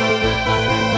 Música